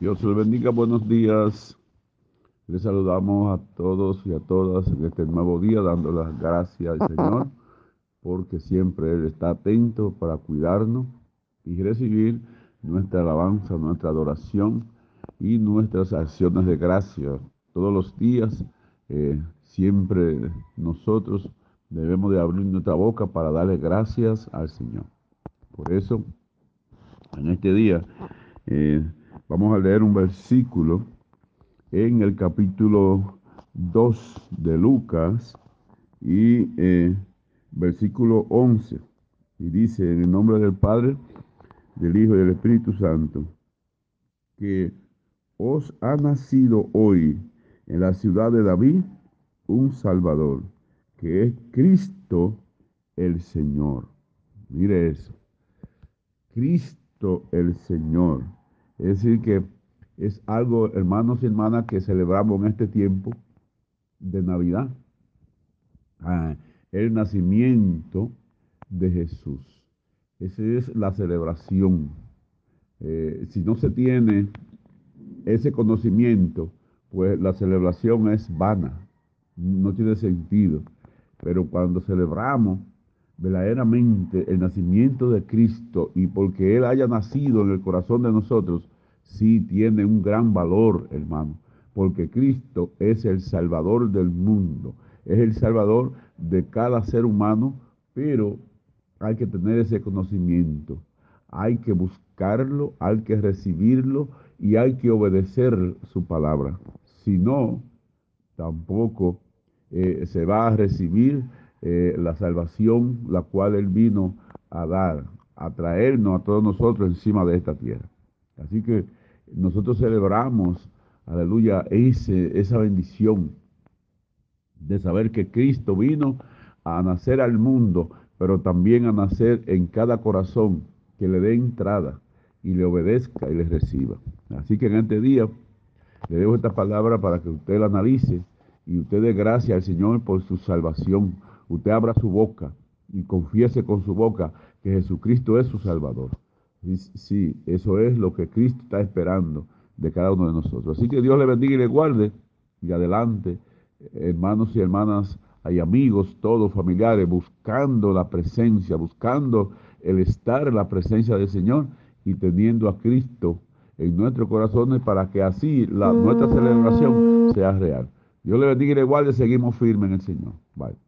Dios les bendiga, buenos días. Les saludamos a todos y a todas en este nuevo día, dando las gracias al Señor, porque siempre Él está atento para cuidarnos y recibir nuestra alabanza, nuestra adoración y nuestras acciones de gracia. Todos los días, eh, siempre nosotros debemos de abrir nuestra boca para darle gracias al Señor. Por eso, en este día, eh, Vamos a leer un versículo en el capítulo 2 de Lucas y eh, versículo 11. Y dice, en el nombre del Padre, del Hijo y del Espíritu Santo, que os ha nacido hoy en la ciudad de David un Salvador, que es Cristo el Señor. Mire eso. Cristo el Señor. Es decir, que es algo, hermanos y hermanas, que celebramos en este tiempo de Navidad. Ah, el nacimiento de Jesús. Esa es la celebración. Eh, si no se tiene ese conocimiento, pues la celebración es vana, no tiene sentido. Pero cuando celebramos verdaderamente el nacimiento de Cristo y porque Él haya nacido en el corazón de nosotros, sí tiene un gran valor, hermano, porque Cristo es el Salvador del mundo, es el Salvador de cada ser humano, pero hay que tener ese conocimiento, hay que buscarlo, hay que recibirlo y hay que obedecer su palabra. Si no, tampoco eh, se va a recibir eh, la salvación la cual Él vino a dar, a traernos a todos nosotros encima de esta tierra. Así que nosotros celebramos, aleluya, ese, esa bendición de saber que Cristo vino a nacer al mundo, pero también a nacer en cada corazón que le dé entrada y le obedezca y le reciba. Así que en este día le dejo esta palabra para que usted la analice y usted dé gracias al Señor por su salvación usted abra su boca y confiese con su boca que Jesucristo es su Salvador. Sí, eso es lo que Cristo está esperando de cada uno de nosotros. Así que Dios le bendiga y le guarde. Y adelante, hermanos y hermanas, hay amigos, todos familiares, buscando la presencia, buscando el estar en la presencia del Señor y teniendo a Cristo en nuestros corazones para que así la, nuestra celebración sea real. Dios le bendiga y le guarde, seguimos firmes en el Señor. Bye.